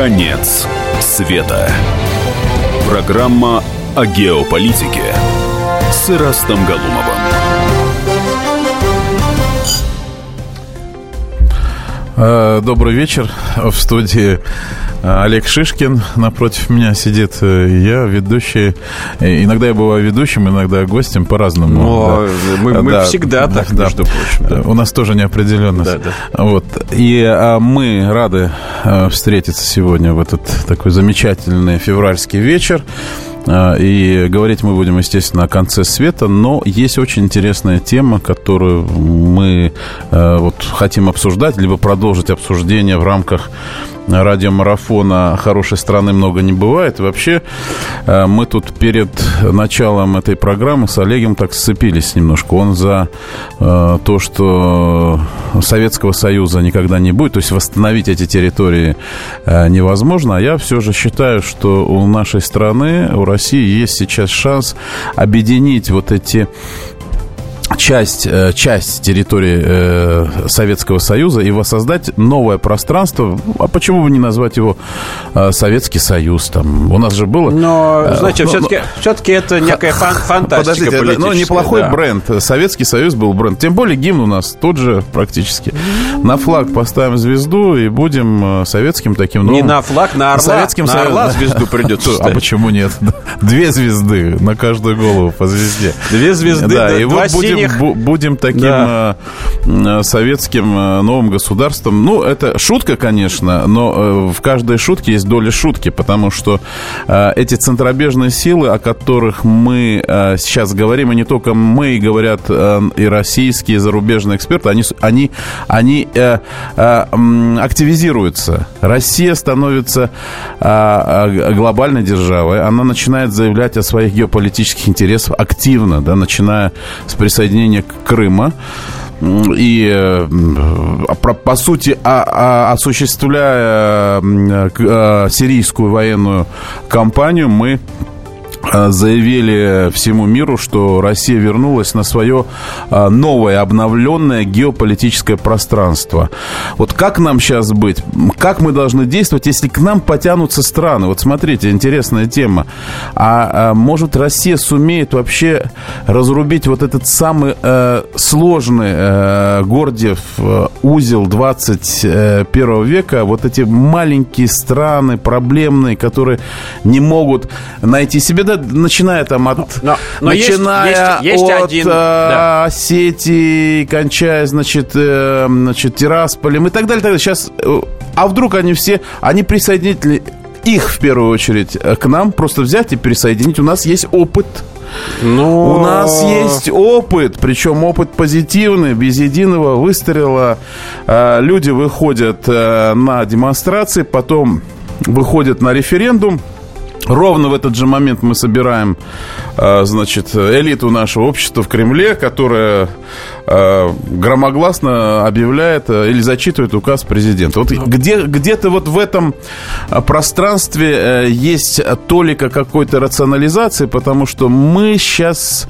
Конец света. Программа о геополитике с Ирастом Галумовым. Э, добрый вечер. В студии Олег Шишкин. Напротив меня сидит э, я, ведущий. Иногда я бываю ведущим, иногда гостем, по-разному. Но да. мы, мы да, всегда так, да, между прочим. Да. У нас тоже неопределенность. Да, да. Вот. И а мы рады встретиться сегодня в этот такой замечательный февральский вечер. А, и говорить мы будем, естественно, о конце света, но есть очень интересная тема, которую мы э, вот хотим обсуждать, либо продолжить обсуждение в рамках радиомарафона «Хорошей страны много не бывает». Вообще, э, мы тут перед началом этой программы с Олегом так сцепились немножко. Он за э, то, что Советского Союза никогда не будет, то есть восстановить эти территории э, невозможно. А я все же считаю, что у нашей страны, у России есть сейчас шанс объединить вот эти часть, э, часть территории э, Советского Союза и воссоздать новое пространство. А почему бы не назвать его э, Советский Союз? Там у нас же было. Но, знаете, но, все-таки, но, все-таки это некая фан фантастика Подождите, но неплохой да. бренд. Советский Союз был бренд. Тем более гимн у нас тот же практически. На флаг поставим звезду и будем советским таким. Ну, не на флаг, на орла. Советским на орла звезду придется. А почему нет? Две звезды на каждую голову по звезде. Две звезды, да, и вот будем будем таким да. Э, советским э, новым государством. Ну, это шутка, конечно, но э, в каждой шутке есть доля шутки, потому что эти центробежные силы, о которых мы сейчас говорим, и не только мы, говорят и российские, и зарубежные эксперты, они, они, они активизируются. Россия становится глобальной державой, она начинает заявлять о своих геополитических интересах активно, да, начиная с присоединения Крыма. И э, по, сути а, а, осуществляя а, сирийскую военную кампанию мы Э, заявили всему миру, что Россия вернулась на свое э, новое, обновленное геополитическое пространство. Вот как нам сейчас быть? Как мы должны действовать, если к нам потянутся страны? Вот смотрите, интересная тема. А, а может Россия сумеет вообще разрубить вот этот самый э, сложный э, Гордиев э, узел 21 века, вот эти маленькие страны, проблемные, которые не могут найти себе да, начиная там от... Но, но начиная есть, есть, есть от один, э, да. Осетии, кончая, значит, э, значит, Тирасполем и так далее, так далее. Сейчас... Э, а вдруг они все... Они присоединители их в первую очередь к нам просто взять и присоединить. У нас есть опыт. Но... У нас есть опыт, причем опыт позитивный, без единого выстрела. Люди выходят на демонстрации, потом выходят на референдум, Ровно в этот же момент мы собираем, э, значит, элиту нашего общества в Кремле, которая э, громогласно объявляет э, или зачитывает указ президента. Вот где, где-то вот в этом пространстве есть толика какой-то рационализации, потому что мы сейчас,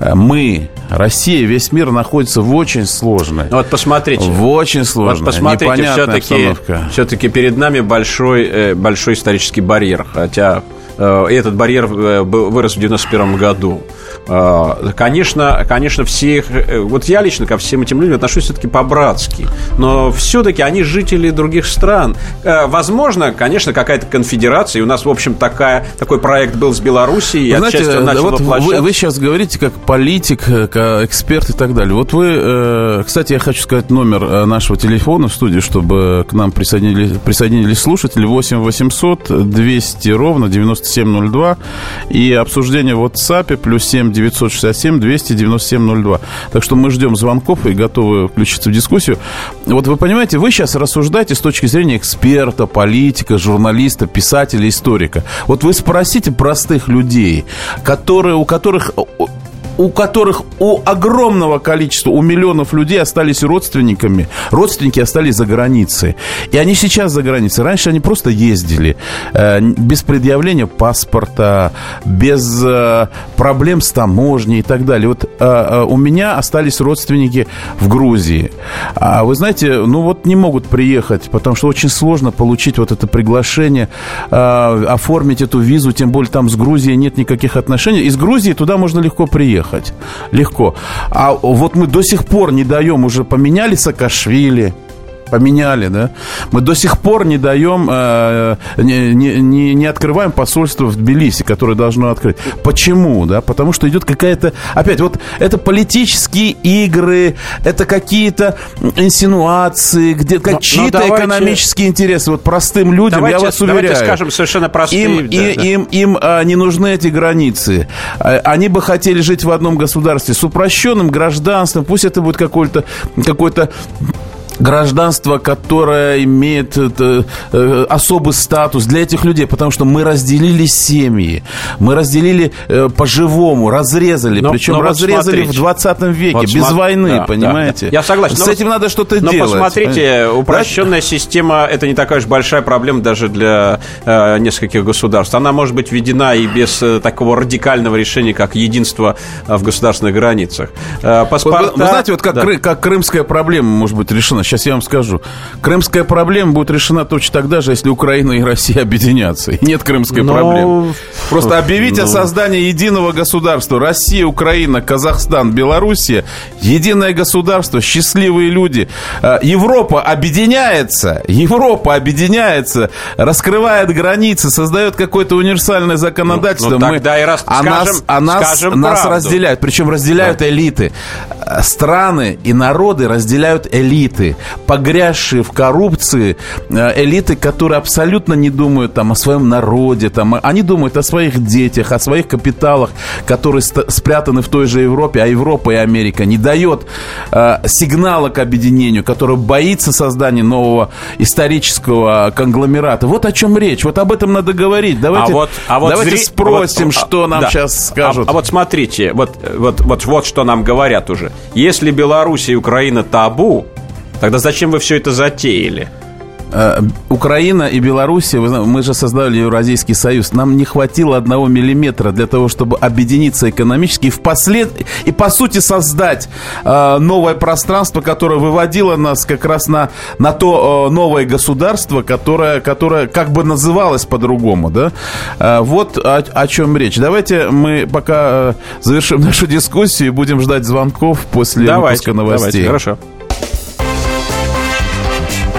мы, Россия, весь мир находится в очень сложной. Вот посмотрите. В очень сложной, вот посмотрите, все-таки, все-таки перед нами большой, большой исторический барьер. Хотя этот барьер э, вырос в 91 году. Э, конечно, конечно, всех... Вот я лично ко всем этим людям отношусь все-таки по-братски. Но все-таки они жители других стран. Возможно, конечно, какая-то конфедерация. И у нас, в общем, такая, такой проект был с Белоруссией. Вы знаете, начал вот вы, вы сейчас говорите как политик, как эксперт и так далее. Вот вы... Кстати, я хочу сказать номер нашего телефона в студии, чтобы к нам присоединились, присоединились слушатели. 8 800 200 ровно 90 9702 и обсуждение в WhatsApp плюс 7 967 297 02. Так что мы ждем звонков и готовы включиться в дискуссию. Вот вы понимаете, вы сейчас рассуждаете с точки зрения эксперта, политика, журналиста, писателя, историка. Вот вы спросите простых людей, которые, у которых у которых у огромного количества, у миллионов людей остались родственниками, родственники остались за границей. И они сейчас за границей. Раньше они просто ездили э, без предъявления паспорта, без э, проблем с таможней и так далее. Вот э, э, у меня остались родственники в Грузии. А вы знаете, ну вот не могут приехать, потому что очень сложно получить вот это приглашение, э, оформить эту визу, тем более там с Грузией нет никаких отношений. Из Грузии туда можно легко приехать. Легко. А вот мы до сих пор не даем, уже поменяли Саакашвили, поменяли, да. Мы до сих пор не даем, э, не, не, не открываем посольство в Тбилиси, которое должно открыть. Почему, да? Потому что идет какая-то, опять, вот это политические игры, это какие-то инсинуации, где как чьи-то давайте, экономические интересы. Вот простым людям, давайте, я вас уверяю. Давайте скажем совершенно простые. Им, да, и, да. им, им а, не нужны эти границы. А, они бы хотели жить в одном государстве с упрощенным гражданством. Пусть это будет какой-то какой-то гражданство, которое имеет это, э, особый статус для этих людей, потому что мы разделили семьи, мы разделили э, по-живому, разрезали, но, причем но разрезали вот в 20 веке, вот без см... войны, да, понимаете? Да, Я согласен. С этим вот, надо что-то но делать. Но посмотрите, упрощенная да? система, это не такая уж большая проблема даже для э, нескольких государств. Она может быть введена и без э, такого радикального решения, как единство э, в государственных границах. Э, паспорта... вы, вы знаете, вот как, да. кры, как крымская проблема может быть решена? Сейчас я вам скажу. Крымская проблема будет решена точно тогда же, если Украина и Россия объединятся. И нет крымской Но... проблемы. Просто объявить Но... о создании единого государства. Россия, Украина, Казахстан, Белоруссия. Единое государство, счастливые люди. А, Европа объединяется. Европа объединяется, раскрывает границы, создает какое-то универсальное законодательство. Ну, ну, тогда Мы... и раз... а скажем, нас, а нас, нас разделяют. Причем разделяют да. элиты. Страны и народы разделяют элиты погрязшие в коррупции э, элиты, которые абсолютно не думают там, о своем народе, там, они думают о своих детях, о своих капиталах, которые спрятаны в той же Европе, а Европа и Америка не дает э, сигнала к объединению, который боится создания нового исторического конгломерата. Вот о чем речь, вот об этом надо говорить. Давайте, а вот, а вот давайте зри... спросим, вот, что нам да. сейчас скажут. А, а вот смотрите, вот, вот, вот, вот что нам говорят уже. Если Беларусь и Украина табу, Тогда зачем вы все это затеяли? Э, Украина и Белоруссия, мы же создали Евразийский союз, нам не хватило одного миллиметра для того, чтобы объединиться экономически и, впослед... и по сути создать э, новое пространство, которое выводило нас как раз на, на то э, новое государство, которое, которое как бы называлось по-другому. Да? Э, вот о, о чем речь. Давайте мы пока э, завершим нашу дискуссию и будем ждать звонков после давайте, выпуска новостей. Давайте, хорошо.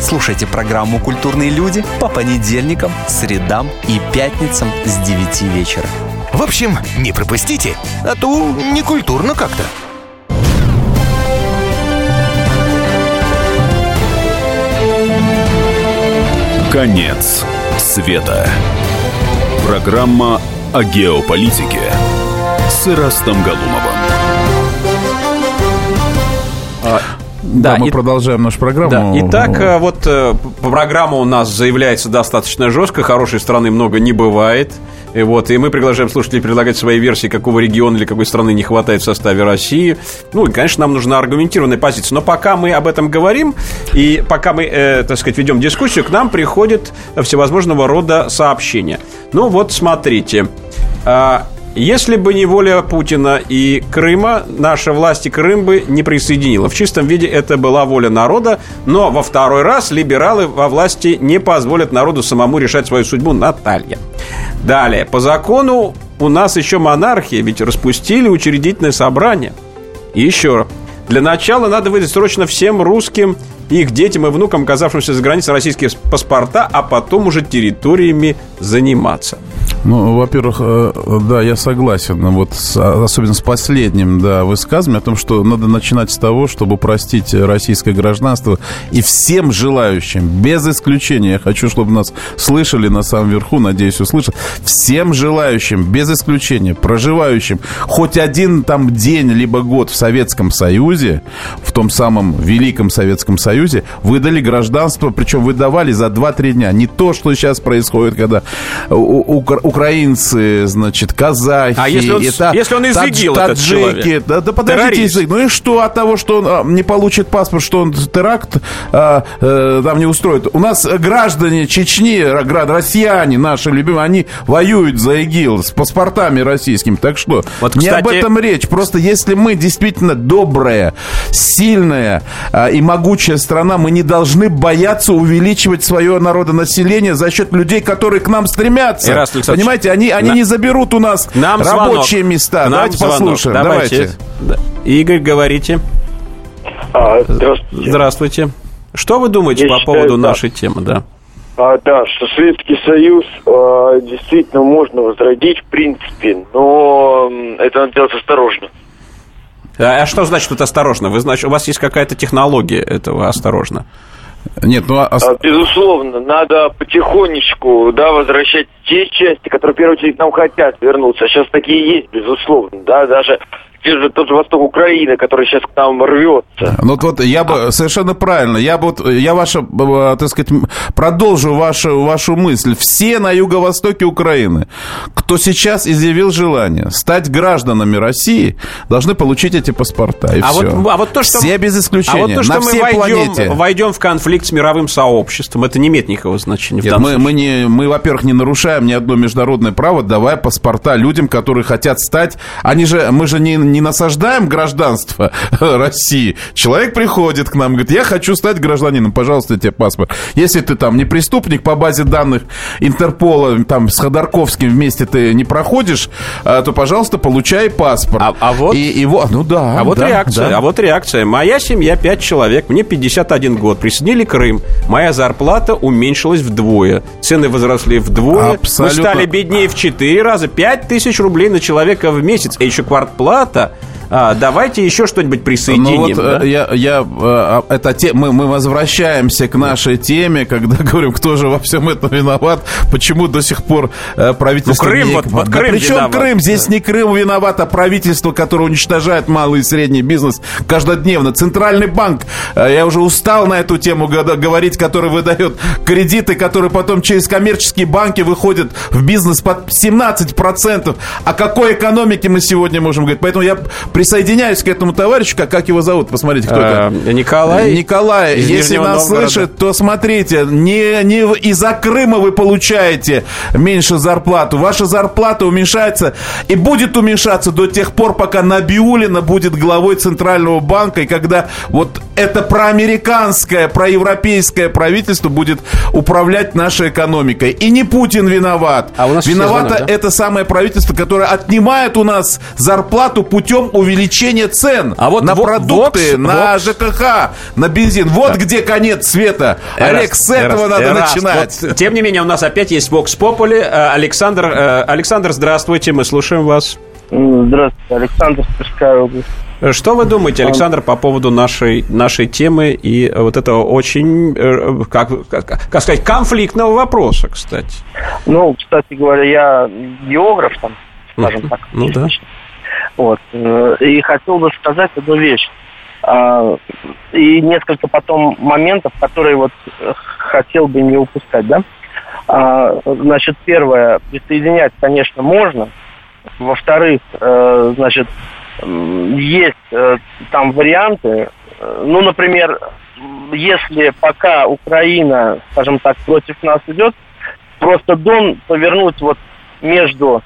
Слушайте программу «Культурные люди» по понедельникам, средам и пятницам с 9 вечера. В общем, не пропустите, а то не культурно как-то. Конец света. Программа о геополитике с Ирастом Галумовым. Да, да мы и... продолжаем нашу программу. Да. Итак, э, вот э, программа у нас заявляется достаточно жестко, хорошей страны много не бывает. И, вот, и мы приглашаем слушателей предлагать свои версии, какого региона или какой страны не хватает в составе России. Ну, и, конечно, нам нужна аргументированная позиция. Но пока мы об этом говорим, и пока мы, э, так сказать, ведем дискуссию, к нам приходят всевозможного рода сообщения. Ну, вот, смотрите. Если бы не воля Путина и Крыма, наша власть Крым бы не присоединила. В чистом виде это была воля народа, но во второй раз либералы во власти не позволят народу самому решать свою судьбу. Наталья. Далее. По закону у нас еще монархия, ведь распустили учредительное собрание. И еще. Для начала надо выдать срочно всем русским их детям и внукам, оказавшимся за границей российские паспорта, а потом уже территориями заниматься. Ну, во-первых, э, да, я согласен. Вот с, особенно с последним, да, высказыванием о том, что надо начинать с того, чтобы простить российское гражданство и всем желающим, без исключения, я хочу, чтобы нас слышали на самом верху, надеюсь, услышат, всем желающим, без исключения, проживающим хоть один там день либо год в Советском Союзе, в том самом Великом Советском Союзе, выдали гражданство, причем выдавали за 2-3 дня. Не то, что сейчас происходит, когда украинцы, значит, казахи, а если он, это, если он из ИГИЛ, таджики, да, да подождите, язык. Ну и что от того, что он а, не получит паспорт, что он теракт а, а, там не устроит? У нас граждане Чечни, россияне наши любимые, они воюют за ИГИЛ с паспортами российскими. Так что вот, кстати... не об этом речь. Просто если мы действительно добрая, сильная а, и могучая страна, мы не должны бояться увеличивать свое народонаселение за счет людей, которые к нам стремятся. Понимаете, они, они на... не заберут у нас нам рабочие звонок. места. Нам Давайте звонок. послушаем. Давайте. Давайте. Игорь, говорите. А, здравствуйте. Здравствуйте. Что вы думаете Я по считаю, поводу да. нашей темы, да? А, да, что Советский Союз а, действительно можно возродить, в принципе, но это надо делать осторожно. А, а что значит тут осторожно? Вы, значит, у вас есть какая-то технология этого осторожно? Нет, ну... А... а безусловно, надо потихонечку, да, возвращать те части, которые, в первую очередь, нам хотят вернуться. Сейчас такие есть, безусловно, да, даже же, тот же восток Украины, который сейчас к нам рвется. Ну вот я бы а... совершенно правильно, я бы вот, я ваша, э, так сказать, продолжу вашу, вашу мысль. Все на юго-востоке Украины, кто сейчас изъявил желание стать гражданами России, должны получить эти паспорта, и а все. Вот, а вот то, что... Все без исключения, а вот то, что на всей мы войдем, планете. войдем в конфликт с мировым сообществом, это не имеет никакого значения. Нет, мы, мы, не, мы, во-первых, не нарушаем ни одно международное право, давая паспорта людям, которые хотят стать... Они же, мы же не не насаждаем гражданство России. Человек приходит к нам, говорит, я хочу стать гражданином, пожалуйста, тебе паспорт. Если ты там не преступник по базе данных Интерпола, там с Ходорковским вместе ты не проходишь, а, то, пожалуйста, получай паспорт. А, а вот... И, и вот, ну да. А вот да, реакция, да. а вот реакция. Моя семья 5 человек, мне 51 год, присоединили Крым, моя зарплата уменьшилась вдвое, цены возросли вдвое, Абсолютно. мы стали беднее в 4 раза, 5 тысяч рублей на человека в месяц, а еще квартплата ребята, а, давайте еще что-нибудь присоединим. Ну вот да? Э, я, я, э, это те, мы, мы возвращаемся к нашей теме, когда говорим, кто же во всем этом виноват, почему до сих пор э, правительство... Ну, Крым, не... вот, вот да Крым Причем виноват. Крым? Здесь не Крым виноват, а правительство, которое уничтожает малый и средний бизнес каждодневно. Центральный банк, я уже устал на эту тему говорить, который выдает кредиты, которые потом через коммерческие банки выходят в бизнес под 17%. О какой экономике мы сегодня можем говорить? Поэтому я присоединяюсь к этому товарищу, как, как его зовут, посмотрите, кто это. Э, Николай. Николай, из если Нижнего нас Новгорода. слышит, то смотрите, не, не из-за Крыма вы получаете меньше зарплату. Ваша зарплата уменьшается и будет уменьшаться до тех пор, пока Набиулина будет главой Центрального банка, и когда вот это проамериканское, проевропейское правительство будет управлять нашей экономикой. И не Путин виноват. А у нас Виновато звонок, да? это самое правительство, которое отнимает у нас зарплату путем увеличения увеличение цен а вот на вот, продукты, вот, на вот. ЖКХ, на бензин. Вот да. где конец света. Эрас, Олег, с этого Эрас, надо Эрас. начинать. Вот, тем не менее, у нас опять есть Vox Populi. Э, Александр, э, Александр, здравствуйте, мы слушаем вас. Здравствуйте, Александр, Тверская область. Что вы думаете, Александр, по поводу нашей, нашей темы и вот этого очень, э, как, как, как сказать, конфликтного вопроса, кстати? Ну, кстати говоря, я географ, там, скажем так. Ну да. Вот. Э, и хотел бы сказать одну вещь. А, и несколько потом моментов, которые вот э, хотел бы не упускать, да. А, значит, первое, присоединять, конечно, можно. Во-вторых, э, значит, есть там варианты. Ну, например, если пока Украина, скажем так, против нас идет, просто Дон повернуть вот между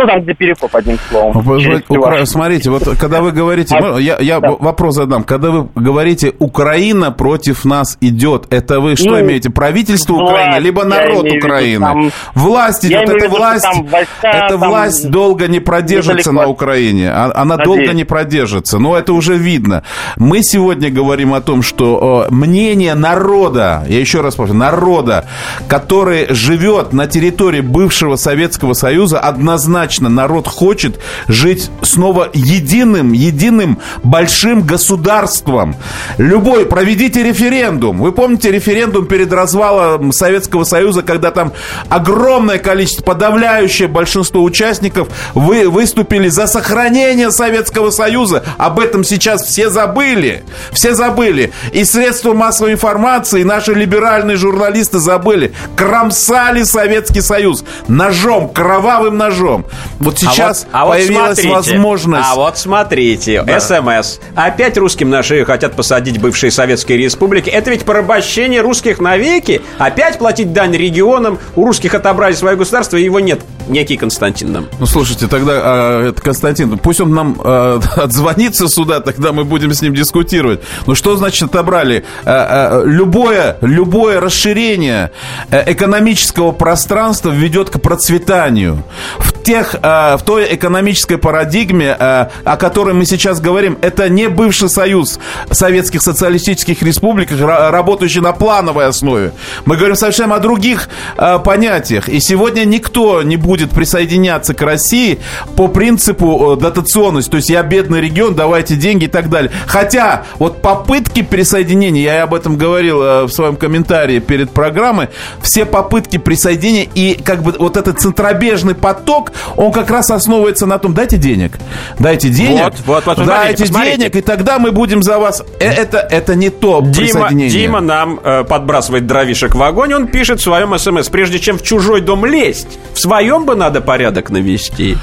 Ну, там где перекоп, одним словом. Вы, Укра... Смотрите, вот когда вы говорите... А, я я да. вопрос задам. Когда вы говорите «Украина против нас идет», это вы что ну, имеете? Правительство власть, Украины, либо народ Украины? Там, власть идет, это власть... Войска, это власть долго не продержится на Украине. А, она Надеюсь. долго не продержится. Но это уже видно. Мы сегодня говорим о том, что мнение народа, я еще раз повторю, народа, который живет на территории бывшего Советского Союза, однозначно народ хочет жить снова единым, единым большим государством. Любой, проведите референдум. Вы помните референдум перед развалом Советского Союза, когда там огромное количество, подавляющее большинство участников вы выступили за сохранение Советского Союза. Об этом сейчас все забыли. Все забыли. И средства массовой информации, наши либеральные журналисты забыли. Кромсали Советский Союз ножом, кровавым ножом. Вот сейчас а вот, а появилась вот возможность. А вот смотрите, да. СМС. Опять русским на шею хотят посадить бывшие советские республики. Это ведь порабощение русских навеки. Опять платить дань регионам. У русских отобрали свое государство, и его нет. Некий Константин нам. Ну, слушайте, тогда а, это Константин, пусть он нам а, отзвонится сюда, тогда мы будем с ним дискутировать. Ну, что значит отобрали? А, а, любое, любое расширение э, экономического пространства ведет к процветанию. В, тех, а, в той экономической парадигме, а, о которой мы сейчас говорим, это не бывший союз советских социалистических республик, работающий на плановой основе. Мы говорим совсем о других а, понятиях. И сегодня никто не будет присоединяться к России по принципу дотационности. То есть я бедный регион, давайте деньги и так далее. Хотя вот попытки присоединения, я об этом говорил в своем комментарии перед программой, все попытки присоединения и как бы вот этот центробежный поток, он как раз основывается на том, дайте денег, дайте денег, вот, вот, вот, дайте смотрите, денег, и тогда мы будем за вас. Э, это, это не то Дима, Дима нам э, подбрасывает дровишек в огонь, он пишет в своем смс, прежде чем в чужой дом лезть, в своем бы надо порядок навести.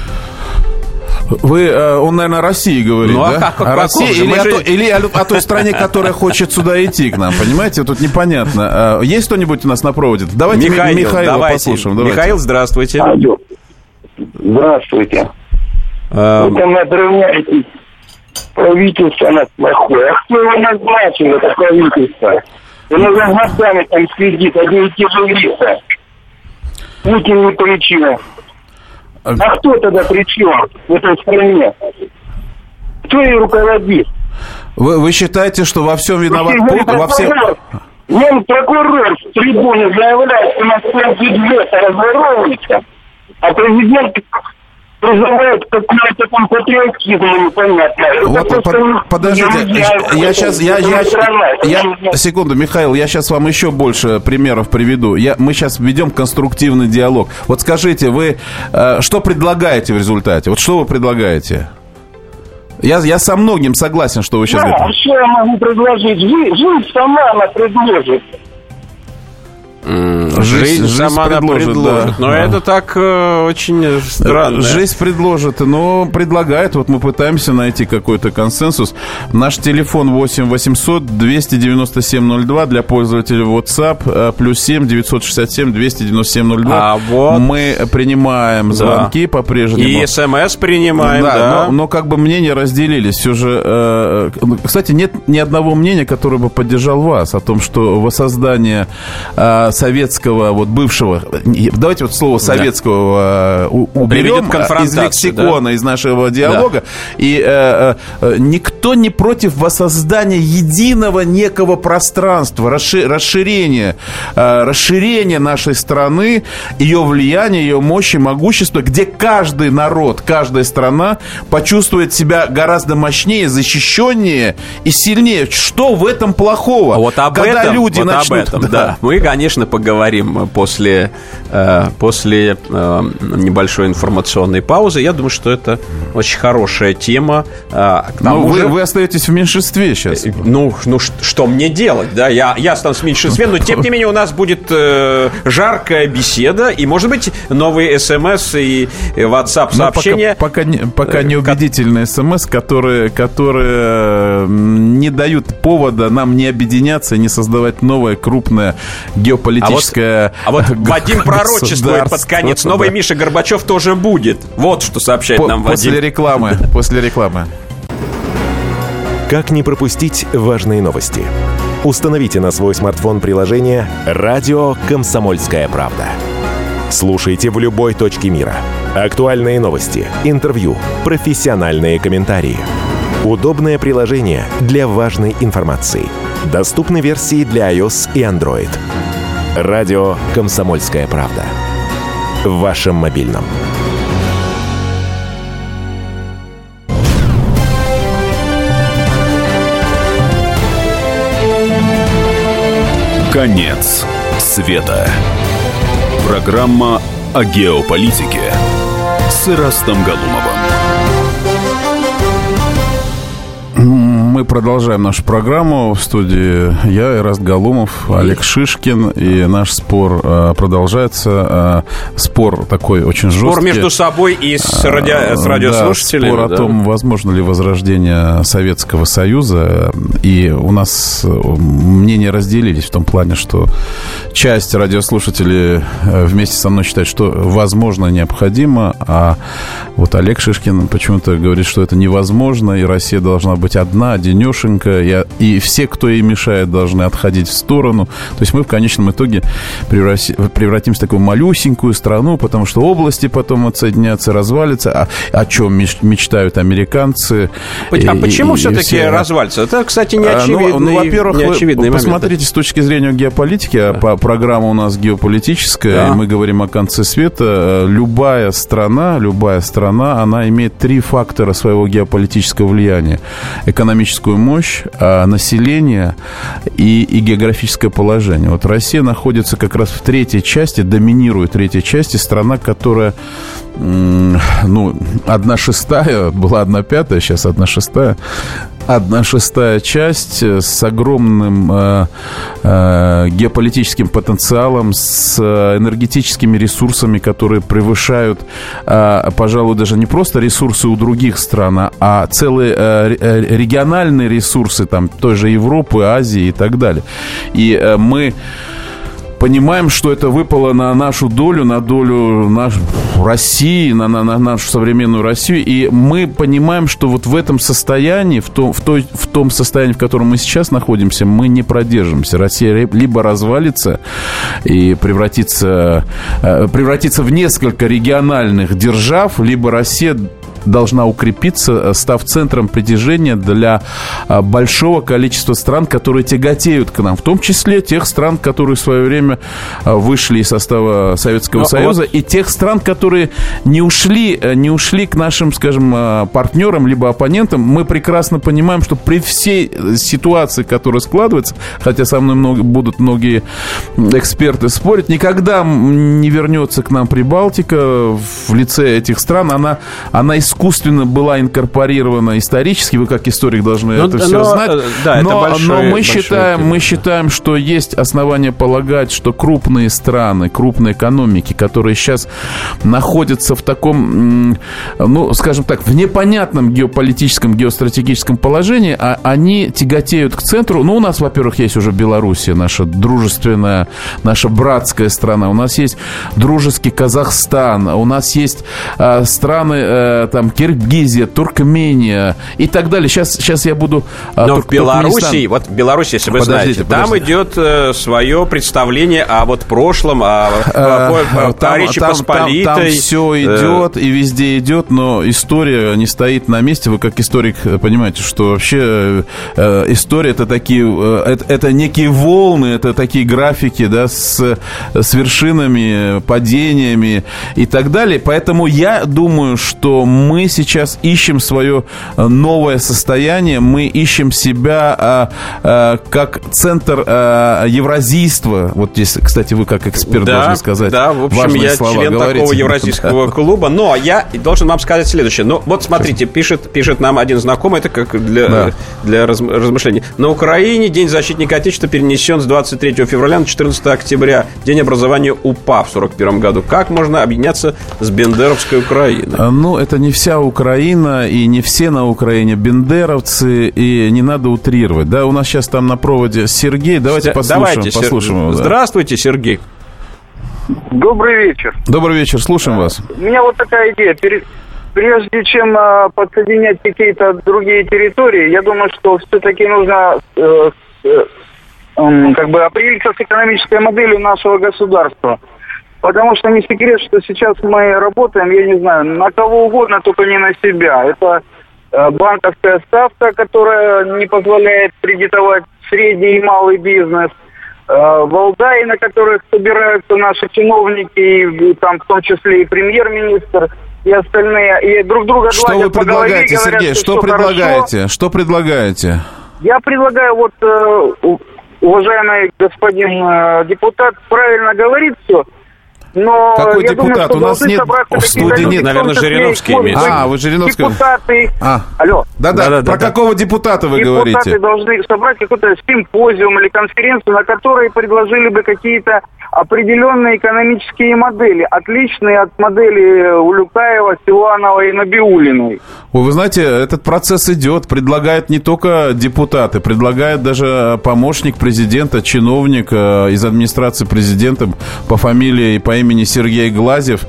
Вы, э, он, наверное, о России говорит, ну, а да? Как, о России или, же... о, то, или о, о той стране, которая хочет сюда идти к нам, понимаете? Тут непонятно. Э, есть кто-нибудь у нас на проводе? Давайте Михаил, Михаила давайте. послушаем. Давайте. Михаил, здравствуйте. Алло. Здравствуйте. А... Вы там надрывняетесь. Правительство нас плохое. А кто его назначил, это правительство? Он уже годами там следит, одни и те же лица. Путин ни при чем. А, а кто тогда при чем в этой стране? Кто ее руководит? Вы, вы считаете, что во всем виноват Путин? Во всем... Вон прокурор с трибуны заявляет, что у нас бюджет разворовывается, а президент призывает какой-то там патриотизм непонятный. Вот, по, подождите, я, я сейчас, я, я, я, я, секунду, Михаил, я сейчас вам еще больше примеров приведу. Я, мы сейчас ведем конструктивный диалог. Вот скажите, вы э, что предлагаете в результате? Вот что вы предлагаете? Я, я со многим согласен, что вы сейчас да, говорите. что я могу предложить? Жизнь, жизнь сама она предложит. Жизнь, жизнь сама предложит, предложит. Да. Но да. это так э, очень странно. Жизнь предложит, но предлагает. Вот мы пытаемся найти какой-то консенсус. Наш телефон 8 800 297 02 для пользователей WhatsApp э, плюс 7 967 297 02. А вот... Мы принимаем звонки да. по-прежнему. И смс принимаем, да. да. Но, но как бы мнения разделились. Все же, э, кстати, нет ни одного мнения, которое бы поддержал вас о том, что воссоздание э, советского, вот бывшего, давайте вот слово советского да. уберем из лексикона, да? из нашего диалога, да. и э, э, никто не против воссоздания единого некого пространства, расширения, э, расширения нашей страны, ее влияния, ее мощи, могущества, где каждый народ, каждая страна почувствует себя гораздо мощнее, защищеннее и сильнее. Что в этом плохого? Вот об Когда этом, люди вот начнут... об этом, да. да. Мы, конечно, поговорим после, э, после э, небольшой информационной паузы. Я думаю, что это очень хорошая тема. Э, ну, вы, же... вы остаетесь в меньшинстве сейчас. Ну, ну что мне делать? Да? Я, я останусь в меньшинстве, но тем не менее у нас будет жаркая беседа и, может быть, новые смс и WhatsApp сообщения. Пока, пока, пока не убедительные смс, которые, которые не дают повода нам не объединяться, не создавать новое крупное геополитическое геополитическое А вот, а вот Вадим пророчествует под конец. Новый Миша Горбачев тоже будет. Вот что сообщает нам Вадим. После рекламы. После рекламы. Как не пропустить важные новости? Установите на свой смартфон приложение «Радио Комсомольская правда». Слушайте в любой точке мира. Актуальные новости, интервью, профессиональные комментарии. Удобное приложение для важной информации. Доступны версии для iOS и Android. Радио «Комсомольская правда». В вашем мобильном. Конец света. Программа о геополитике с Ирастом Галумовым. Продолжаем нашу программу. В студии я, Ираст Галумов, Олег Шишкин. И наш спор э, продолжается. Э, спор такой очень жесткий. Спор между собой и с, ради... с радиослушателями. Да, спор да. о том, возможно ли возрождение Советского Союза. И у нас мнения разделились в том плане, что часть радиослушателей э, вместе со мной считает, что возможно необходимо. А вот Олег Шишкин почему-то говорит, что это невозможно, и Россия должна быть одна, денешенька, и, и все, кто ей мешает, должны отходить в сторону. То есть мы в конечном итоге превратимся в такую малюсенькую страну, потому что области потом отсоединятся, развалятся. А о чем мечтают американцы? А и, почему все-таки все... развалится? Это, кстати, не очевидный, а, ну, ну, во-первых, вы посмотрите с точки зрения геополитики, а да. программа у нас геополитическая, да. и мы говорим о конце света. Любая страна, любая страна, она имеет три фактора своего геополитического влияния. Экономический экономическую мощь, а население и, и географическое положение. Вот Россия находится как раз в третьей части, доминирует третьей части, страна, которая ну, одна шестая, была одна пятая, сейчас одна шестая, одна шестая часть с огромным э, э, геополитическим потенциалом, с энергетическими ресурсами, которые превышают, э, пожалуй, даже не просто ресурсы у других стран, а целые э, э региональные ресурсы там той же Европы, Азии и так далее. И э, мы понимаем, что это выпало на нашу долю, на долю наш, России, на, на, на нашу современную Россию. И мы понимаем, что вот в этом состоянии, в том, в, той, в том состоянии, в котором мы сейчас находимся, мы не продержимся. Россия либо развалится и превратится, э, превратится в несколько региональных держав, либо Россия должна укрепиться, э, став центром притяжения для э, большого количества стран, которые тяготеют к нам, в том числе тех стран, которые в свое время э, вышли из состава Советского Но ну, Союза, вот... и тех стран, которые не ушли, не ушли к нашим, скажем, партнерам либо оппонентам. Мы прекрасно понимаем, что при всей ситуации, которая складывается, хотя со мной много, будут многие эксперты спорить, никогда не вернется к нам Прибалтика в лице этих стран. Она, она искусственно была инкорпорирована исторически, вы как историк должны но, это все но, знать. Э, да, но, это большой, но мы считаем, мы считаем, что есть основания полагать, что крупные страны, крупные экономики, которые сейчас находятся в таком, ну, скажем так, в непонятном геополитическом, геостратегическом положении, а они тяготеют к центру. Ну, у нас, во-первых, есть уже Белоруссия, наша дружественная, наша братская страна. У нас есть дружеский Казахстан, у нас есть э, страны, э, там Киргизия, Туркмения и так далее. Сейчас, сейчас я буду... А, Но Тур- в Беларуси, вот в Беларуси, если вы подождите, знаете, подождите. там идет э, свое представление о вот прошлом, о, о, о, там, о Речи там, Посполитой. Там, там все э. идет и везде идет, но история не стоит на месте. Вы как историк понимаете, что вообще э, история это такие, э, это, это некие волны, это такие графики, да, с, с вершинами, падениями и так далее. Поэтому я думаю, что мы сейчас ищем свое э, новое состояние, мы ищем себя а, а, как центр а, евразийства. Вот здесь, кстати, вы как эксперт да, должны сказать. Да, в общем, я слова член говорите. такого евразийского клуба. Но я должен вам сказать следующее. Ну, вот смотрите, пишет, пишет нам один знакомый, это как для, да. для размышлений. На Украине День защитника Отечества перенесен с 23 февраля на 14 октября. День образования УПА в 41 году. Как можно объединяться с Бендеровской Украиной? Ну, это не вся Украина и не все на Украине бендеровцы, и не надо утрировать. Да, у нас сейчас там на проводе Сергей. Давайте послушаем, Давайте, послушаем его. Да. Здравствуйте, Сергей. Добрый вечер. Добрый вечер, слушаем вас. У меня вот такая идея. Прежде чем а, подсоединять какие-то другие территории, я думаю, что все-таки нужно э, э, как бы определиться с экономической моделью нашего государства. Потому что не секрет, что сейчас мы работаем, я не знаю, на кого угодно, только не на себя. Это э, банковская ставка, которая не позволяет кредитовать средний и малый бизнес. Э, Валдаи, на которых собираются наши чиновники, и, там в том числе и премьер-министр, и остальные, и друг друга Что вы предлагаете, голове, говорят, Сергей, что, что предлагаете? Хорошо. Что предлагаете? Я предлагаю вот э, уважаемый господин депутат правильно говорит все. Но Какой я депутат? Думаю, У нас нет в студии нет. Наверное, Жириновский имеет. А, вы Жириновский. Депутаты. А. Алло. Да-да, про да, какого депутата вы депутаты говорите? Депутаты должны собрать какой-то симпозиум или конференцию, на которой предложили бы какие-то определенные экономические модели, отличные от модели Улюкаева, Силанова и Набиулиной. Ой, вы знаете, этот процесс идет, предлагают не только депутаты, предлагает даже помощник президента, чиновник э, из администрации президента по фамилии и по имени Сергей Глазев.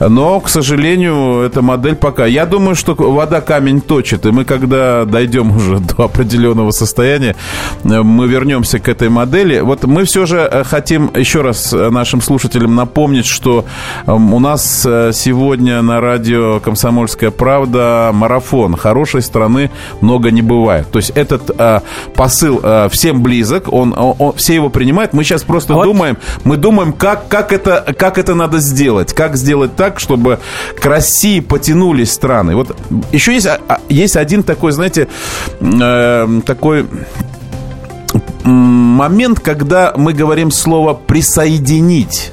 Но, к сожалению, эта модель пока... Я думаю, что вода камень точит, и мы, когда дойдем уже до определенного состояния, э, мы вернемся к этой модели. Вот мы все же э, хотим еще раз Э, нашим слушателям напомнить, что эм, у нас э, сегодня на радио «Комсомольская правда» марафон. Хорошей страны много не бывает. То есть этот э, посыл э, всем близок, он, он, все его принимают. Мы сейчас просто вот. думаем, мы думаем, как, как, это, как это надо сделать. Как сделать так, чтобы к России потянулись страны. Вот еще есть, а, а, есть один такой, знаете, э, такой момент, когда мы говорим слово «присоединить».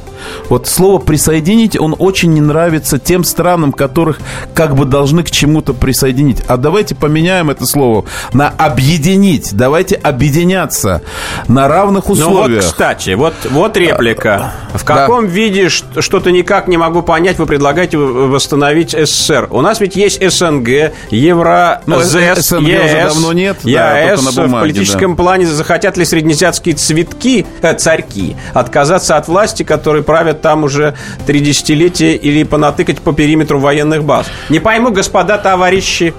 Вот слово «присоединить», он очень не нравится тем странам, которых как бы должны к чему-то присоединить. А давайте поменяем это слово на «объединить». Давайте объединяться на равных условиях. Ну вот, кстати, вот, вот реплика. В каком да. виде, что-то никак не могу понять, вы предлагаете восстановить СССР? У нас ведь есть СНГ, Евро, ну, ЗС, СНГ ЕС, уже давно нет. ЕАЭС. Да, бумаге, в политическом да. плане захотят ли среднеазиатские цветки, э, царьки отказаться от власти, которые правят там уже три десятилетия или понатыкать по периметру военных баз. Не пойму, господа товарищи.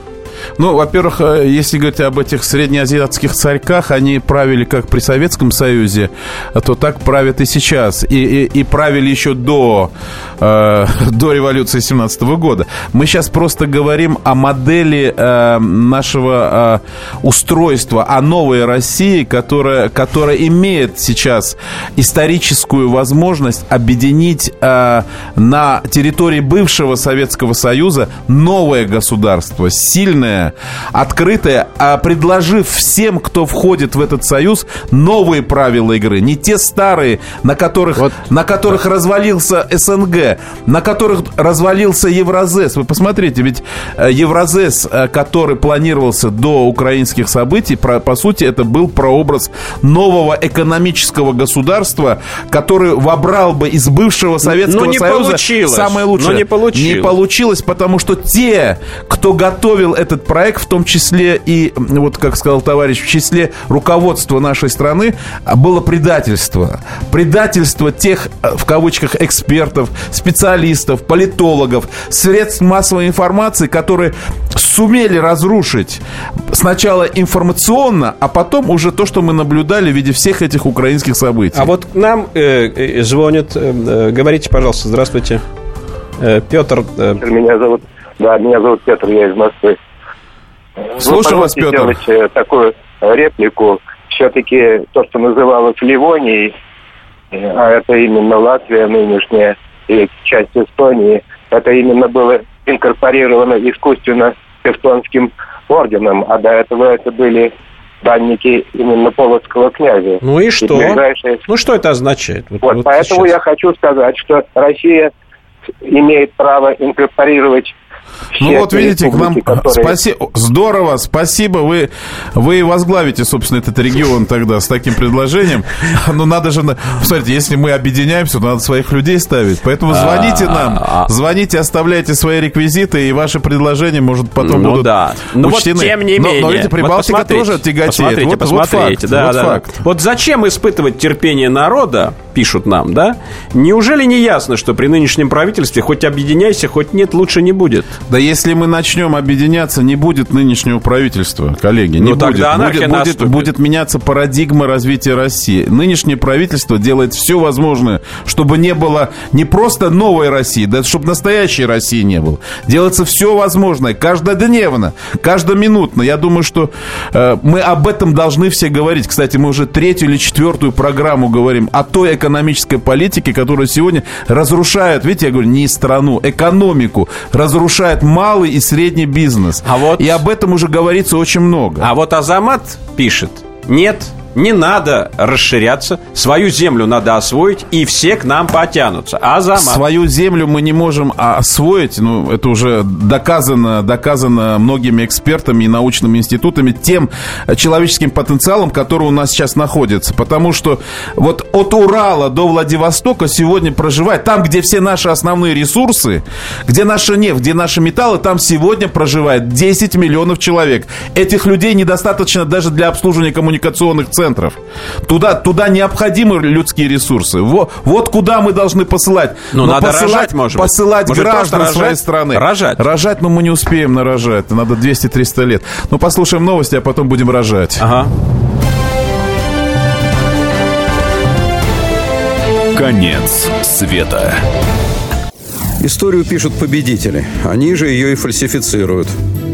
Ну, во-первых, э, если говорить об этих среднеазиатских царьках, они правили как при Советском Союзе, то так правят и сейчас. И, и, и правили еще до, э, до революции 17 года. Мы сейчас просто говорим о модели э, нашего э, устройства, о новой России, которая, которая имеет сейчас историческую возможность объединить э, на территории бывшего Советского Союза новое государство, сильное открытое, а предложив всем, кто входит в этот союз, новые правила игры. Не те старые, на которых, вот. на которых развалился СНГ, на которых развалился Евразес. Вы посмотрите, ведь э, Евразес, э, который планировался до украинских событий, по сути, это был прообраз нового экономического государства, который вобрал бы из бывшего Советского Но не Союза получилось. самое лучшее. Но не получилось. Не получилось, потому что те, кто готовил этот проект, в том числе и, вот как сказал товарищ, в числе руководства нашей страны а, было предательство. Предательство тех, э, в кавычках, экспертов, специалистов, политологов, средств массовой информации, которые сумели разрушить сначала информационно, а потом уже то, что мы наблюдали в виде всех этих украинских событий. А вот к нам э, э, звонят, э, э говорите, пожалуйста, здравствуйте. Э, Петр. Э... Меня зовут, да, меня зовут Петр, я из Москвы. Слушаю вас, Петр. сделать такую реплику. Все-таки то, что называлось Ливонией, а это именно Латвия нынешняя и часть Эстонии, это именно было инкорпорировано искусственно Тевтонским орденом, а до этого это были данники именно Полоцкого князя. Ну и что? И ближайшие... Ну что это означает? Вот, вот, поэтому сейчас. я хочу сказать, что Россия имеет право инкорпорировать Ну вот видите, к нам которые... спасибо, здорово, спасибо, вы, вы возглавите, собственно, этот регион тогда с таким предложением. Ну надо же, посмотрите, если мы объединяемся, то надо своих людей ставить. Поэтому звоните а, нам, а. звоните, оставляйте свои реквизиты, и ваши предложения, может, потом ну, будут да. Ну вот, тем не менее. Но, видите, Прибалтика тоже тяготеет. Посмотрите, вот, посмотрите. Вот факт, да, вот, да. Факт. вот зачем испытывать терпение народа, пишут нам, да? Неужели не ясно, что при нынешнем правительстве хоть объединяйся, хоть нет, лучше не будет? Да если мы начнем объединяться, не будет нынешнего правительства, коллеги. Не ну, будет. Будет, будет, будет меняться парадигма развития России. Нынешнее правительство делает все возможное, чтобы не было не просто новой России, да чтобы настоящей России не было. Делается все возможное, каждодневно, каждоминутно. Я думаю, что э, мы об этом должны все говорить. Кстати, мы уже третью или четвертую программу говорим о той экономической политике, которая сегодня разрушает, видите, я говорю, не страну, экономику, разрушает малый и средний бизнес. А вот... И об этом уже говорится очень много. А вот Азамат пишет, нет, не надо расширяться, свою землю надо освоить, и все к нам потянутся. Азамат. Свою землю мы не можем освоить, ну, это уже доказано, доказано многими экспертами и научными институтами, тем человеческим потенциалом, который у нас сейчас находится. Потому что вот от Урала до Владивостока сегодня проживает, там, где все наши основные ресурсы, где наша нефть, где наши металлы, там сегодня проживает 10 миллионов человек. Этих людей недостаточно даже для обслуживания коммуникационных центров центров. Туда, туда необходимы людские ресурсы. Вот, вот куда мы должны посылать. Ну, но надо посылать, рожать, может Посылать может, граждан рожать, своей страны. Рожать. Рожать, но мы не успеем нарожать. Надо 200-300 лет. Ну, послушаем новости, а потом будем рожать. Ага. Конец света. Историю пишут победители. Они же ее и фальсифицируют.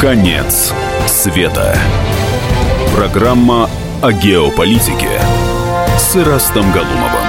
Конец света. Программа о геополитике с Ирастом Галумовым.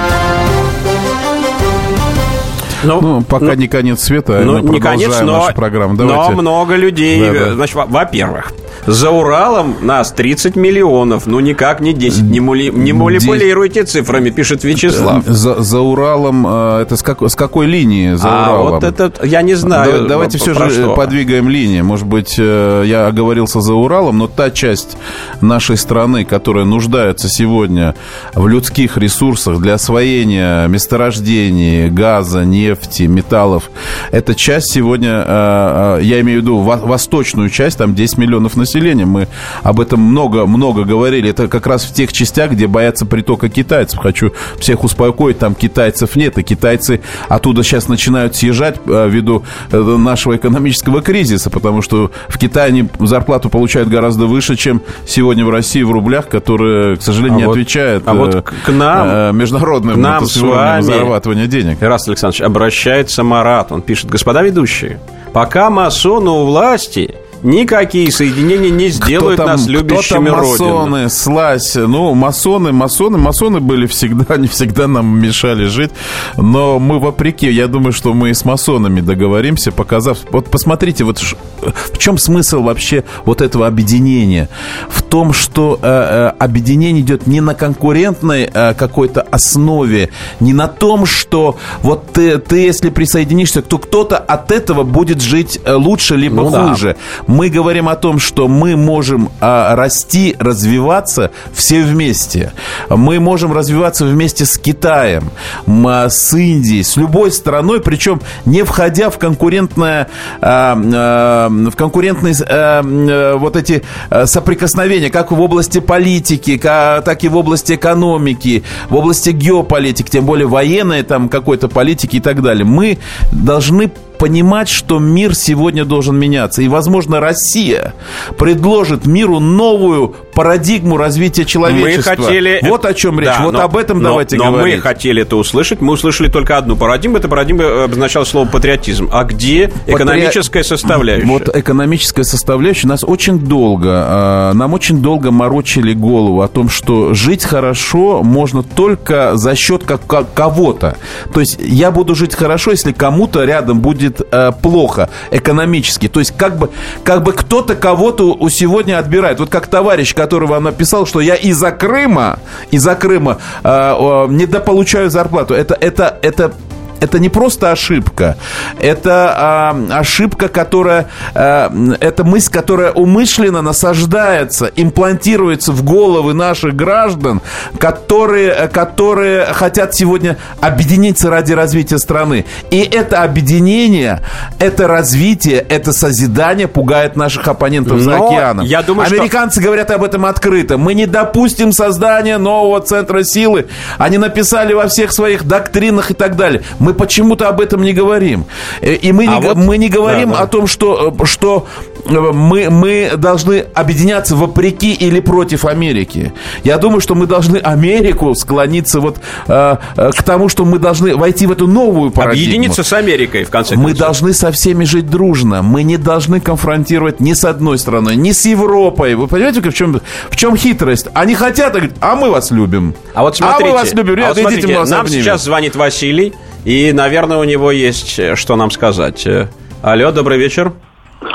Ну, ну пока ну, не конец света, ну, мы продолжаем не конец, но, нашу программу. Давайте. Но много людей. Да, да. Значит, во-первых, за Уралом нас 30 миллионов. Ну, никак не 10. Не, мули, не манипулируйте цифрами, пишет Вячеслав. За, за Уралом, э, это с, как, с какой линии за а, Уралом? вот это, я не знаю. Да, давайте все же что. подвигаем линии. Может быть, э, я оговорился за Уралом, но та часть нашей страны, которая нуждается сегодня в людских ресурсах для освоения месторождений, газа, нефти, металлов, эта часть сегодня, э, я имею в виду восточную часть, там 10 миллионов населения, населения. Мы об этом много-много говорили. Это как раз в тех частях, где боятся притока китайцев. Хочу всех успокоить, там китайцев нет. И китайцы оттуда сейчас начинают съезжать э, ввиду э, нашего экономического кризиса, потому что в Китае они зарплату получают гораздо выше, чем сегодня в России в рублях, которые, к сожалению, а не вот, отвечают а вот э, к нам, международным к нам с вами, зарабатыванию денег. Ираст Александрович, обращается Марат. Он пишет, господа ведущие, пока масоны у власти – Никакие соединения не сделают кто там, нас любящими кто там масоны, родину. слазь. Ну, масоны, масоны, масоны были всегда, не всегда нам мешали жить. Но мы вопреки, я думаю, что мы с масонами договоримся, показав... Вот посмотрите, вот в чем смысл вообще вот этого объединения? В том, что э, э, объединение идет не на конкурентной э, какой-то основе, не на том, что вот ты, ты если присоединишься, то кто-то от этого будет жить э, лучше либо ну, хуже. Да. Мы говорим о том, что мы можем а, расти, развиваться все вместе. Мы можем развиваться вместе с Китаем, а, с Индией, с любой страной, причем не входя в конкурентное, а, а, в конкурентные а, а, вот эти а, соприкосновения, как в области политики, так и в области экономики, в области геополитики, тем более военной там какой-то политики и так далее. Мы должны понимать, что мир сегодня должен меняться. И, возможно, Россия предложит миру новую парадигму развития человечества. Мы хотели... Вот о чем речь. Да, вот но, об этом но, давайте но говорить. мы хотели это услышать. Мы услышали только одну парадигму. Эта парадигма обозначала слово патриотизм. А где экономическая Патри... составляющая? Вот экономическая составляющая. Нас очень долго, а, нам очень долго морочили голову о том, что жить хорошо можно только за счет как кого-то. То есть я буду жить хорошо, если кому-то рядом будет э, плохо экономически. То есть как бы, как бы кто-то кого-то у сегодня отбирает. Вот как товарищ, который вам написал, что я из-за Крыма, из-за Крыма э, э, недополучаю зарплату. Это, это, это это не просто ошибка, это а, ошибка, которая, а, это мысль, которая умышленно насаждается, имплантируется в головы наших граждан, которые, которые хотят сегодня объединиться ради развития страны. И это объединение, это развитие, это созидание пугает наших оппонентов Но за океаном. Я думаю, Американцы что... говорят об этом открыто. Мы не допустим создания нового центра силы. Они написали во всех своих доктринах и так далее мы почему-то об этом не говорим. Э, и мы, а не, вот, мы не говорим да, да. о том, что, э, что э, мы, мы должны объединяться вопреки или против Америки. Я думаю, что мы должны Америку склониться вот э, к тому, что мы должны войти в эту новую парадигму. Объединиться с Америкой, в конце концов. Мы должны со всеми жить дружно. Мы не должны конфронтировать ни с одной страной, ни с Европой. Вы понимаете, в чем, в чем хитрость? Они хотят, а мы вас любим. А вот смотрите, а мы вас любим. Ребята, а вот смотрите, нам обнимем. сейчас звонит Василий. И, наверное, у него есть э, что нам сказать. Э, алло, добрый вечер.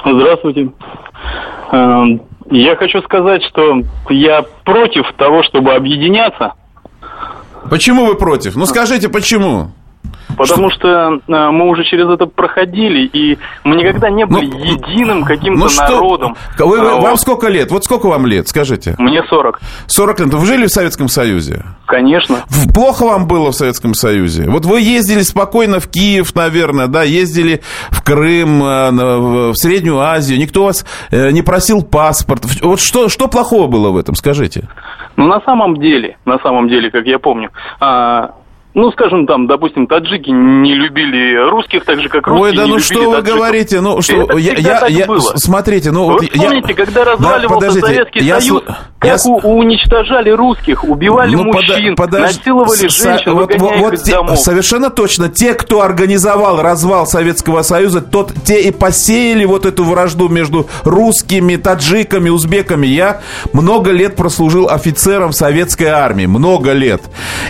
Здравствуйте. Эм, я хочу сказать, что я против того, чтобы объединяться. Почему вы против? Ну скажите, почему? Потому что, э, мы уже через это проходили, и мы никогда не были ну, единым каким-то ну, что? народом. Вы, вы, а, вам сколько лет? Вот сколько вам лет, скажите? Мне 40. 40 лет. Вы жили в Советском Союзе? Конечно. Плохо вам было в Советском Союзе? Вот вы ездили спокойно в Киев, наверное, да, ездили в Крым, э, в Среднюю Азию, никто вас э, не просил паспорт. Вот что, что плохого было в этом, скажите? Ну, на самом деле, на самом деле, как я помню, а, ну, скажем, там, допустим, таджики не любили русских, так же, как русские Ой, да ну что вы говорите? Ну, что, Это я, я, я, было. смотрите, ну... Вы вот помните, я, когда разваливался да, Советский я, Союз, я, как я, уничтожали русских, убивали ну, мужчин, под, подож... насиловали женщин, вот, вот, вот те, домов. Совершенно точно. Те, кто организовал развал Советского Союза, тот, те и посеяли вот эту вражду между русскими, таджиками, узбеками. Я много лет прослужил офицером советской армии, много лет.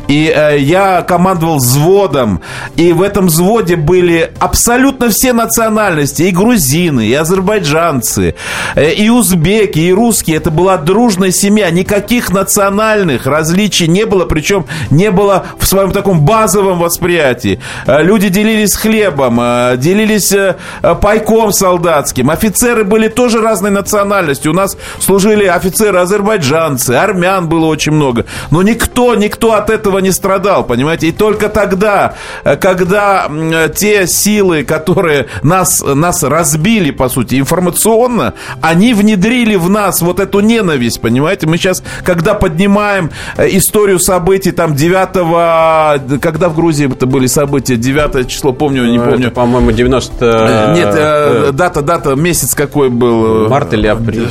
И э, я командовал взводом, и в этом взводе были абсолютно все национальности, и грузины, и азербайджанцы, э, и узбеки, и русские. Это была дружная семья, никаких национальных различий не было, причем не было в своем таком базовом восприятии. Э, люди делились хлебом, э, делились пайком солдатским. Офицеры были тоже разной национальности. У нас служили офицеры азербайджанцы, армян было очень много. Но никто, никто от этого не страдал, понимаете? И только тогда, э, когда те силы, которые нас, нас разбили, по сути, информационно, они внедрили в нас вот эту ненависть, понимаете? Мы сейчас, когда поднимаем э, историю событий, там, 9 когда в Грузии это были события, 9 число, помню, не помню. Это, по-моему, 90... Э, нет, дата, дата, месяц какой был? Март или апрель?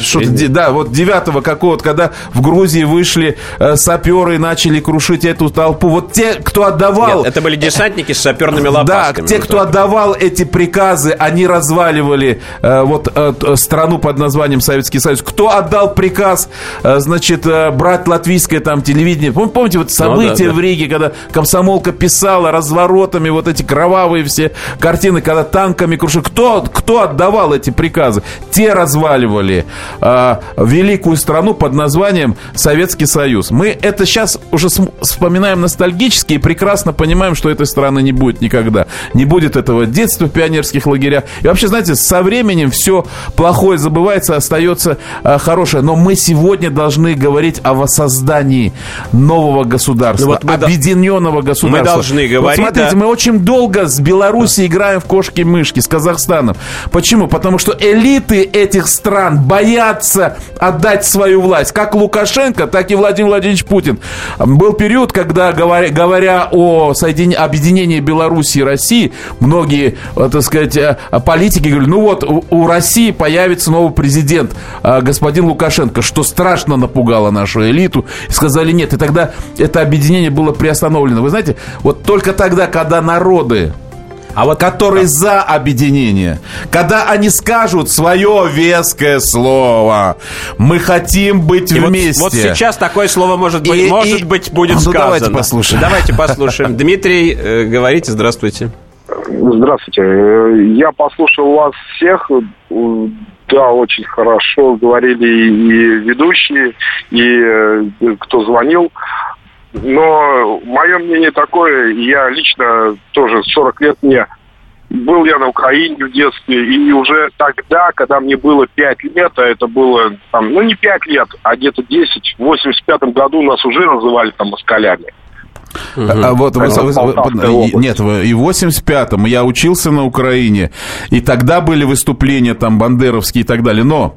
Да, вот 9 какого-то, когда в Грузии вышли саперы и начали крушить эту толпу. Вот те, кто отдавал... Нет, это были десантники с саперными лопатками. Да, те, кто отдавал эти приказы, они разваливали э, вот э, страну под названием Советский Союз. Кто отдал приказ, э, значит, э, брать латвийское там телевидение? Помните вот события ну, да, в Риге, когда комсомолка писала разворотами вот эти кровавые все картины, когда танками крушили? Кто, кто отдавал эти приказы? Те разваливали э, великую страну под названием Советский Союз. Мы это сейчас уже вспоминаем ностальгически и прекрасно понимаем, что этой страны не будет никогда. Не будет этого детства в пионерских лагерях. И вообще, знаете, со временем все плохое забывается, остается э, хорошее. Но мы сегодня должны говорить о воссоздании нового государства, ну, вот объединенного до... государства. Мы должны говорить. Вот смотрите, да. мы очень долго с Беларуси играем в кошки-мышки, с Казахстаном. Почему? Потому что элиты этих стран боятся отдать свою власть. Как Лукашенко, так и Владимир Владимирович Путин. Был период, когда, говоря, говоря о соединении, объединении Беларуси и России, многие, э, так сказать, э, политики говорили, ну вот, у, России появится новый президент, господин Лукашенко, что страшно напугало нашу элиту. И сказали нет, и тогда это объединение было приостановлено. Вы знаете, вот только тогда, когда народы а вот которые за объединение, когда они скажут свое веское слово, мы хотим быть и вместе. Вот, вот сейчас такое слово может быть, и, может и... быть будет ну, сказано. Давайте послушаем. Давайте послушаем. Дмитрий, э, говорите, здравствуйте. Здравствуйте. Я послушал вас всех. Да, очень хорошо говорили и ведущие, и э, кто звонил. Но мое мнение такое, я лично тоже 40 лет мне был я на Украине в детстве, и уже тогда, когда мне было 5 лет, а это было, там, ну не 5 лет, а где-то 10, в 85 году нас уже называли там москалями. Угу. А вот вы, вы, вы, нет, и в 85-м я учился на Украине, и тогда были выступления там бандеровские и так далее, но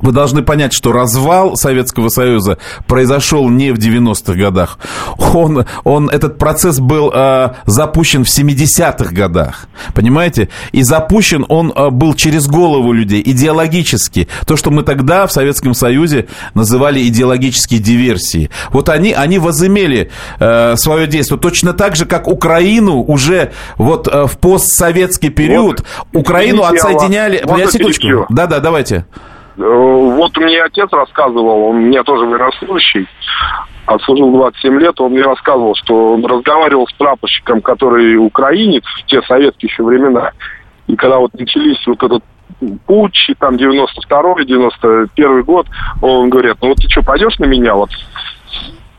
вы должны понять, что развал Советского Союза произошел не в 90-х годах. Он, он, этот процесс был э, запущен в 70-х годах. Понимаете? И запущен он э, был через голову людей, идеологически. То, что мы тогда в Советском Союзе называли идеологические диверсии. Вот они, они возымели э, свое действие. Точно так же, как Украину уже вот э, в постсоветский период вот, Украину отсоединяли... Я секундочку. Да-да, давайте. Э, вот мне отец рассказывал, он меня тоже военнослужащий, отслужил 27 лет, он мне рассказывал, что он разговаривал с прапорщиком, который украинец в те советские еще времена. И когда вот начались вот этот путь, там 92-й, 91 год, он говорит, ну вот ты что, пойдешь на меня вот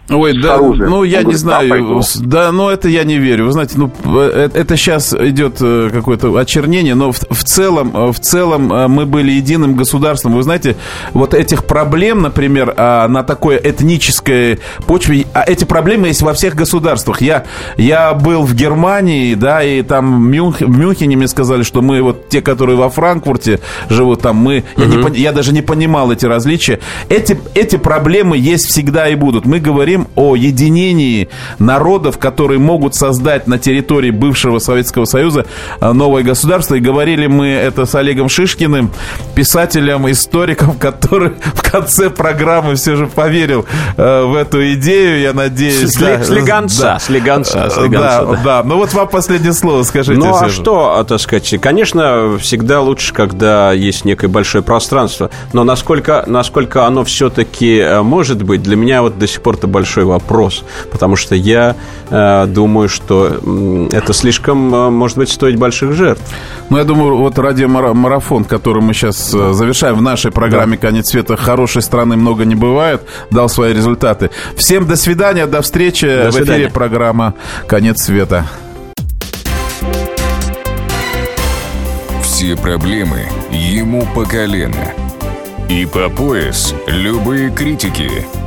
Ой, да, оружием. ну я Он не говорит, знаю, да, ну это я не верю. Вы знаете, ну э, это сейчас идет э, какое-то очернение, но в, в целом, э, в целом мы были единым государством. Вы знаете, вот этих проблем, например, а, на такой этнической почве, а эти проблемы есть во всех государствах. Я я был в Германии, да, и там в, Мюнх, в Мюнхене мне сказали, что мы вот те, которые во Франкфурте живут, там мы, угу. я, не, я даже не понимал эти различия. Эти эти проблемы есть всегда и будут. Мы говорим говорим о единении народов, которые могут создать на территории бывшего Советского Союза э, новое государство. И говорили мы это с Олегом Шишкиным, писателем, историком, который в конце программы все же поверил э, в эту идею, я надеюсь. Сли, да, слегонца, да, слегонца, слегонца. Да, да. да, ну вот вам последнее слово скажите. Ну а что, так сказать, конечно, всегда лучше, когда есть некое большое пространство, но насколько, насколько оно все-таки э, может быть, для меня вот до сих пор это большое большой вопрос, потому что я э, думаю, что это слишком, э, может быть, стоить больших жертв. Ну, я думаю, вот радиомарафон, который мы сейчас э, завершаем в нашей программе да. «Конец света», хорошей страны много не бывает, дал свои результаты. Всем до свидания, до встречи. До в эфире программа «Конец света». Все проблемы ему по колено. И по пояс любые критики –